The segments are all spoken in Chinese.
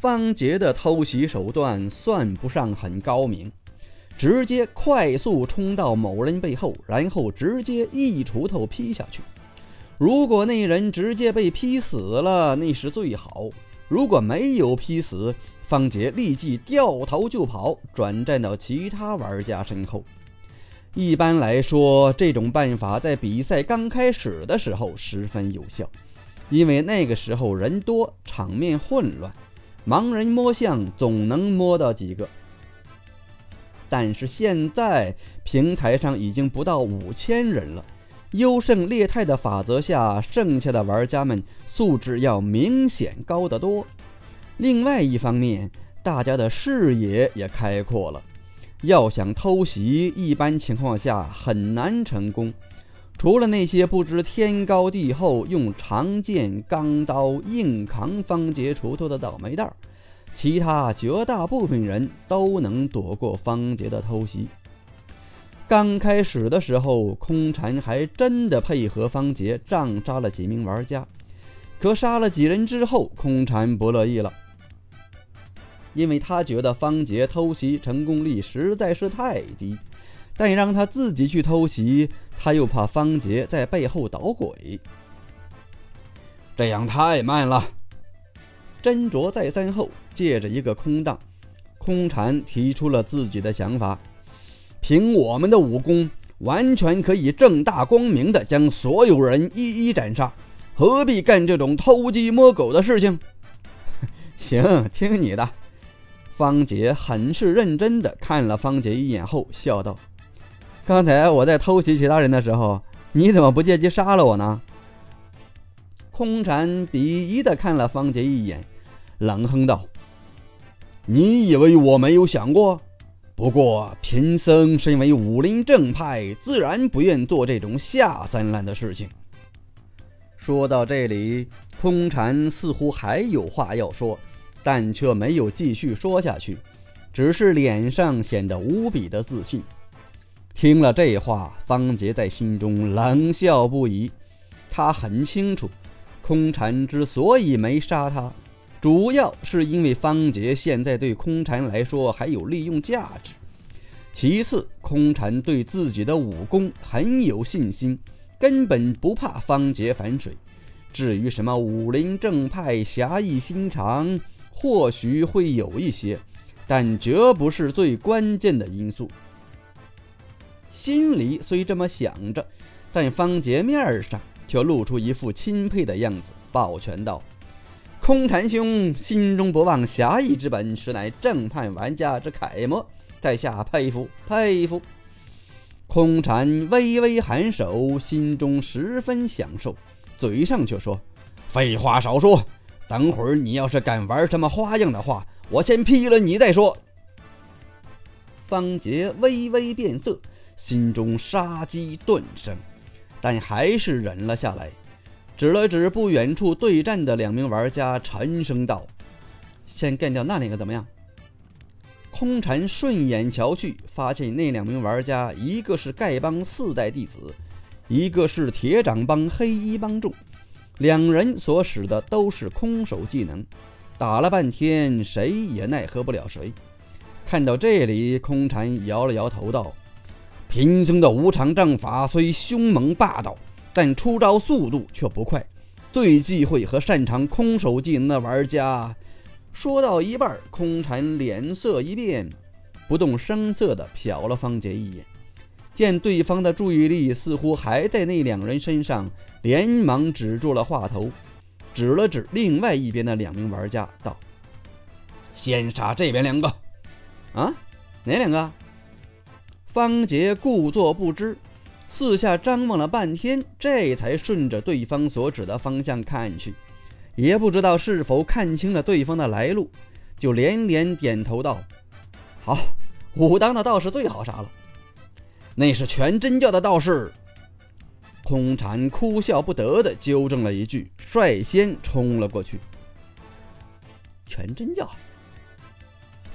方杰的偷袭手段算不上很高明，直接快速冲到某人背后，然后直接一锄头劈下去。如果那人直接被劈死了，那是最好；如果没有劈死，方杰立即掉头就跑，转战到其他玩家身后。一般来说，这种办法在比赛刚开始的时候十分有效，因为那个时候人多，场面混乱，盲人摸象总能摸到几个。但是现在平台上已经不到五千人了，优胜劣汰的法则下，剩下的玩家们素质要明显高得多。另外一方面，大家的视野也开阔了。要想偷袭，一般情况下很难成功。除了那些不知天高地厚、用长剑、钢刀硬扛方杰锄头的倒霉蛋儿，其他绝大部分人都能躲过方杰的偷袭。刚开始的时候，空禅还真的配合方杰杖杀了几名玩家，可杀了几人之后，空禅不乐意了。因为他觉得方杰偷袭成功率实在是太低，但让他自己去偷袭，他又怕方杰在背后捣鬼，这样太慢了。斟酌再三后，借着一个空档，空禅提出了自己的想法：凭我们的武功，完全可以正大光明的将所有人一一斩杀，何必干这种偷鸡摸狗的事情？行，听你的。方杰很是认真地看了方杰一眼后，笑道：“刚才我在偷袭其他人的时候，你怎么不借机杀了我呢？”空禅鄙夷地看了方杰一眼，冷哼道：“你以为我没有想过？不过贫僧身为武林正派，自然不愿做这种下三滥的事情。”说到这里，空禅似乎还有话要说。但却没有继续说下去，只是脸上显得无比的自信。听了这话，方杰在心中冷笑不已。他很清楚，空禅之所以没杀他，主要是因为方杰现在对空禅来说还有利用价值。其次，空禅对自己的武功很有信心，根本不怕方杰反水。至于什么武林正派、侠义心肠，或许会有一些，但绝不是最关键的因素。心里虽这么想着，但方杰面上却露出一副钦佩的样子，抱拳道：“空禅兄心中不忘侠义之本，实乃正派玩家之楷模，在下佩服佩服。”空禅微微颔首，心中十分享受，嘴上却说：“废话少说。”等会儿你要是敢玩什么花样的话，我先劈了你再说。方杰微微变色，心中杀机顿生，但还是忍了下来，指了指不远处对战的两名玩家，沉声道：“先干掉那两个怎么样？”空禅顺眼瞧去，发现那两名玩家，一个是丐帮四代弟子，一个是铁掌帮黑衣帮众。两人所使的都是空手技能，打了半天，谁也奈何不了谁。看到这里，空禅摇了摇头道：“贫僧的无常杖法虽凶猛霸道，但出招速度却不快。最忌讳和擅长空手技能的玩家。”说到一半，空禅脸色一变，不动声色地瞟了方杰一眼。见对方的注意力似乎还在那两人身上，连忙止住了话头，指了指另外一边的两名玩家，道：“先杀这边两个。”啊，哪两个？方杰故作不知，四下张望了半天，这才顺着对方所指的方向看去，也不知道是否看清了对方的来路，就连连点头道：“好，武当的道士最好杀了。”那是全真教的道士。空禅哭笑不得的纠正了一句，率先冲了过去。全真教，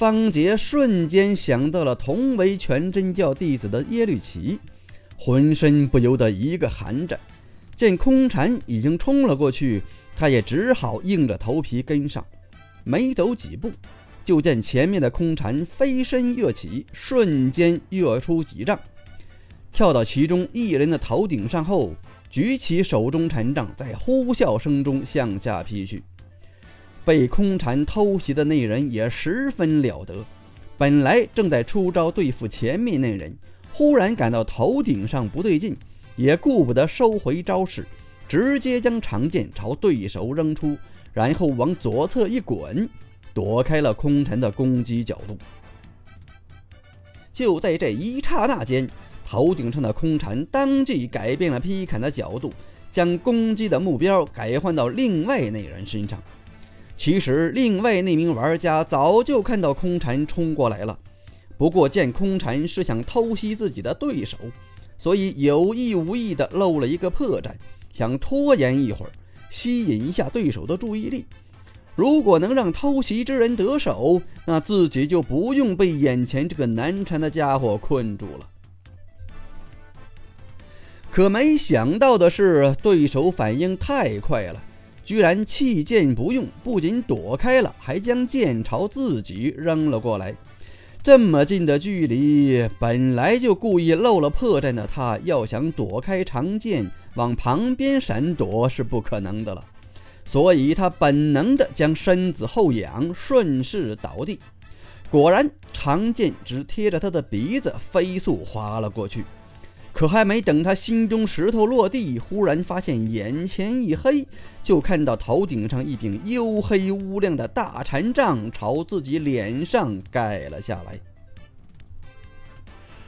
方杰瞬间想到了同为全真教弟子的耶律齐，浑身不由得一个寒战。见空禅已经冲了过去，他也只好硬着头皮跟上。没走几步，就见前面的空蝉飞身跃起，瞬间跃出几丈，跳到其中一人的头顶上后，举起手中禅杖，在呼啸声中向下劈去。被空蝉偷袭的那人也十分了得，本来正在出招对付前面那人，忽然感到头顶上不对劲，也顾不得收回招式，直接将长剑朝对手扔出，然后往左侧一滚，躲开了空蝉的攻击角度。就在这一刹那间，头顶上的空蝉当即改变了劈砍的角度，将攻击的目标改换到另外那人身上。其实，另外那名玩家早就看到空蝉冲过来了，不过见空蝉是想偷袭自己的对手，所以有意无意的露了一个破绽，想拖延一会儿，吸引一下对手的注意力。如果能让偷袭之人得手，那自己就不用被眼前这个难缠的家伙困住了。可没想到的是，对手反应太快了。居然弃剑不用，不仅躲开了，还将剑朝自己扔了过来。这么近的距离，本来就故意露了破绽的他，要想躲开长剑，往旁边闪躲是不可能的了。所以他本能的将身子后仰，顺势倒地。果然，长剑只贴着他的鼻子飞速划了过去。可还没等他心中石头落地，忽然发现眼前一黑，就看到头顶上一柄黝黑乌亮的大禅杖朝自己脸上盖了下来。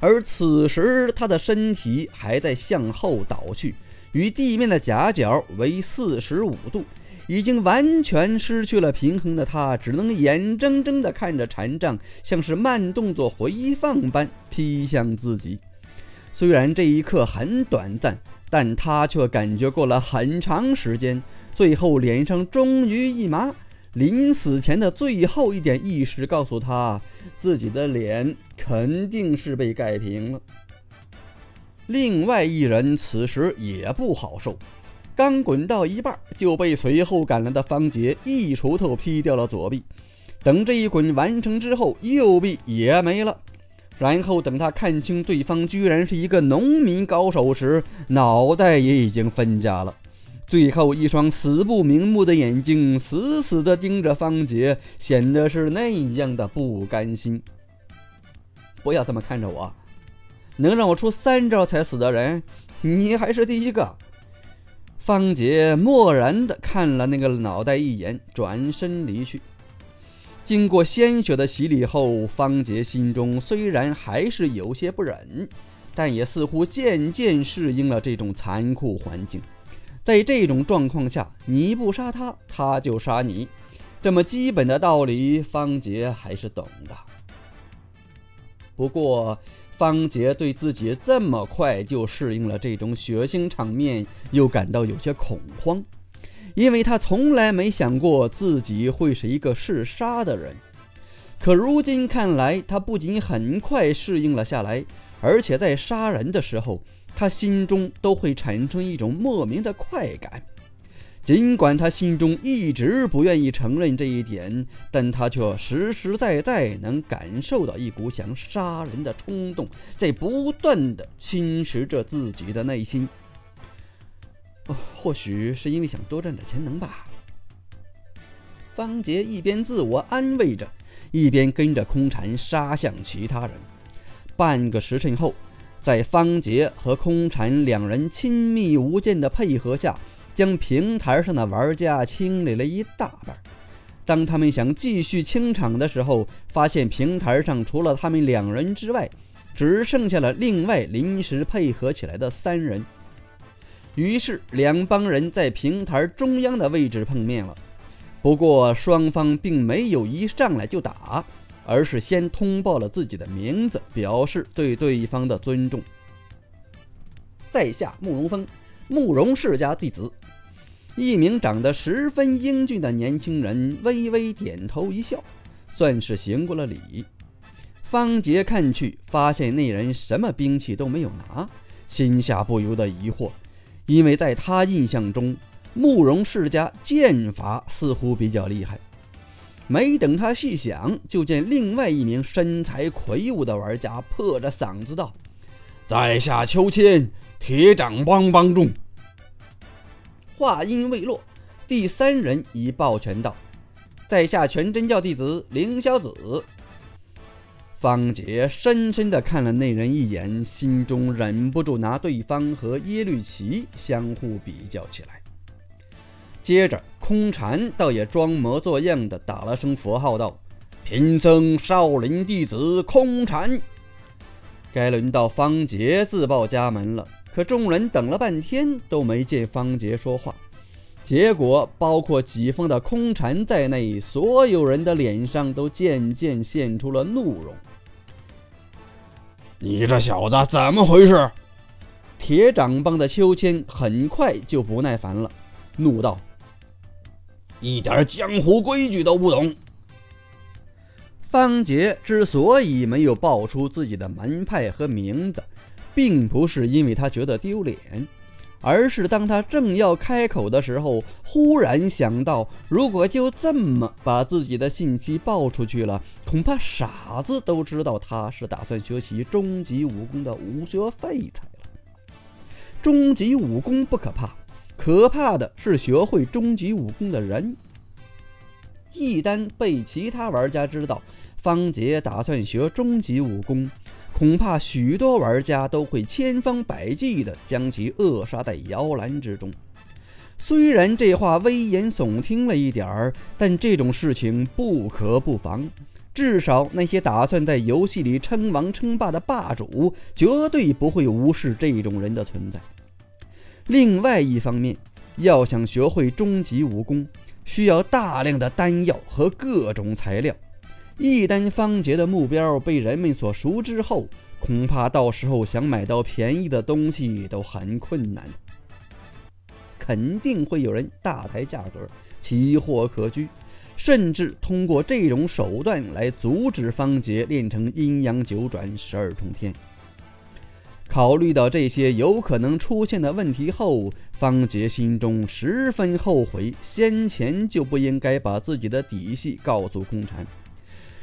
而此时他的身体还在向后倒去，与地面的夹角为四十五度，已经完全失去了平衡的他，只能眼睁睁地看着禅杖像是慢动作回放般劈向自己。虽然这一刻很短暂，但他却感觉过了很长时间。最后脸上终于一麻，临死前的最后一点意识告诉他，自己的脸肯定是被盖平了。另外一人此时也不好受，刚滚到一半，就被随后赶来的方杰一锄头劈掉了左臂。等这一滚完成之后，右臂也没了。然后等他看清对方居然是一个农民高手时，脑袋也已经分家了。最后一双死不瞑目的眼睛死死地盯着方杰，显得是那样的不甘心。不要这么看着我，能让我出三招才死的人，你还是第一个。方杰漠然地看了那个脑袋一眼，转身离去。经过鲜血的洗礼后，方杰心中虽然还是有些不忍，但也似乎渐渐适应了这种残酷环境。在这种状况下，你不杀他，他就杀你，这么基本的道理，方杰还是懂的。不过，方杰对自己这么快就适应了这种血腥场面，又感到有些恐慌。因为他从来没想过自己会是一个嗜杀的人，可如今看来，他不仅很快适应了下来，而且在杀人的时候，他心中都会产生一种莫名的快感。尽管他心中一直不愿意承认这一点，但他却实实在在能感受到一股想杀人的冲动在不断的侵蚀着自己的内心。或许是因为想多赚点钱能吧。方杰一边自我安慰着，一边跟着空蝉杀向其他人。半个时辰后，在方杰和空蝉两人亲密无间的配合下，将平台上的玩家清理了一大半。当他们想继续清场的时候，发现平台上除了他们两人之外，只剩下了另外临时配合起来的三人。于是，两帮人在平台中央的位置碰面了。不过，双方并没有一上来就打，而是先通报了自己的名字，表示对对方的尊重。在下慕容峰，慕容世家弟子。一名长得十分英俊的年轻人微微点头一笑，算是行过了礼。方杰看去，发现那人什么兵器都没有拿，心下不由得疑惑。因为在他印象中，慕容世家剑法似乎比较厉害，没等他细想，就见另外一名身材魁梧的玩家破着嗓子道：“在下秋千，铁掌帮帮众。”话音未落，第三人已抱拳道：“在下全真教弟子凌霄子。”方杰深深地看了那人一眼，心中忍不住拿对方和耶律齐相互比较起来。接着，空禅倒也装模作样的打了声佛号，道：“贫僧少林弟子空禅。”该轮到方杰自报家门了。可众人等了半天都没见方杰说话，结果包括几峰的空蝉在内，所有人的脸上都渐渐现出了怒容。你这小子怎么回事？铁掌帮的秋千很快就不耐烦了，怒道。一点江湖规矩都不懂。方杰之所以没有报出自己的门派和名字，并不是因为他觉得丢脸，而是当他正要开口的时候，忽然想到，如果就这么把自己的信息报出去了，恐怕傻子都知道他是打算学习终极武功的武学废材了。终极武功不可怕。可怕的是学会终极武功的人。一旦被其他玩家知道方杰打算学终极武功，恐怕许多玩家都会千方百计地将其扼杀在摇篮之中。虽然这话危言耸听了一点儿，但这种事情不可不防。至少那些打算在游戏里称王称霸的霸主，绝对不会无视这种人的存在。另外一方面，要想学会终极武功，需要大量的丹药和各种材料。一旦方杰的目标被人们所熟知后，恐怕到时候想买到便宜的东西都很困难。肯定会有人大抬价格，奇货可居，甚至通过这种手段来阻止方杰练成阴阳九转十二重天。考虑到这些有可能出现的问题后，方杰心中十分后悔，先前就不应该把自己的底细告诉空禅。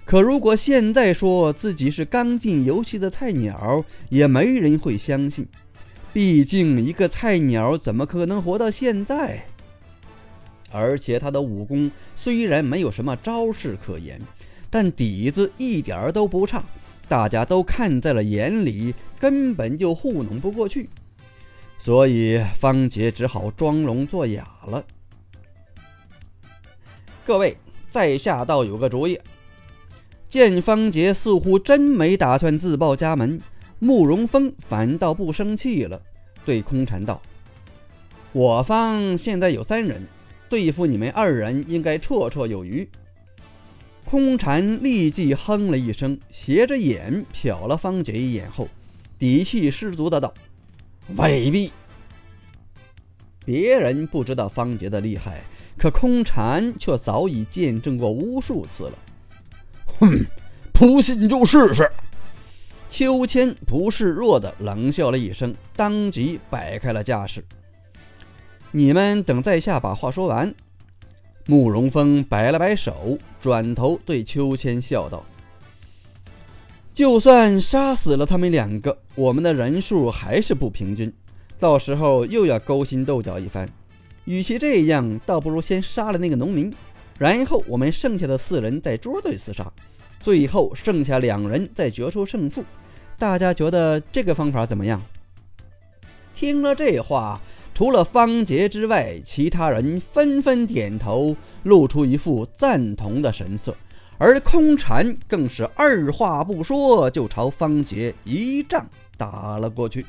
可如果现在说自己是刚进游戏的菜鸟，也没人会相信。毕竟一个菜鸟怎么可能活到现在？而且他的武功虽然没有什么招式可言，但底子一点都不差。大家都看在了眼里，根本就糊弄不过去，所以方杰只好装聋作哑了。各位，在下倒有个主意。见方杰似乎真没打算自报家门，慕容峰反倒不生气了，对空禅道：“我方现在有三人，对付你们二人应该绰绰有余。”空禅立即哼了一声，斜着眼瞟了方杰一眼后，底气十足的道：“未必。”别人不知道方杰的厉害，可空禅却早已见证过无数次了。哼，不信就试试。秋千不示弱的冷笑了一声，当即摆开了架势：“你们等在下把话说完。”慕容峰摆了摆手，转头对秋千笑道：“就算杀死了他们两个，我们的人数还是不平均，到时候又要勾心斗角一番。与其这样，倒不如先杀了那个农民，然后我们剩下的四人在捉对厮杀，最后剩下两人再决出胜负。大家觉得这个方法怎么样？”听了这话。除了方杰之外，其他人纷纷点头，露出一副赞同的神色。而空禅更是二话不说，就朝方杰一掌打了过去。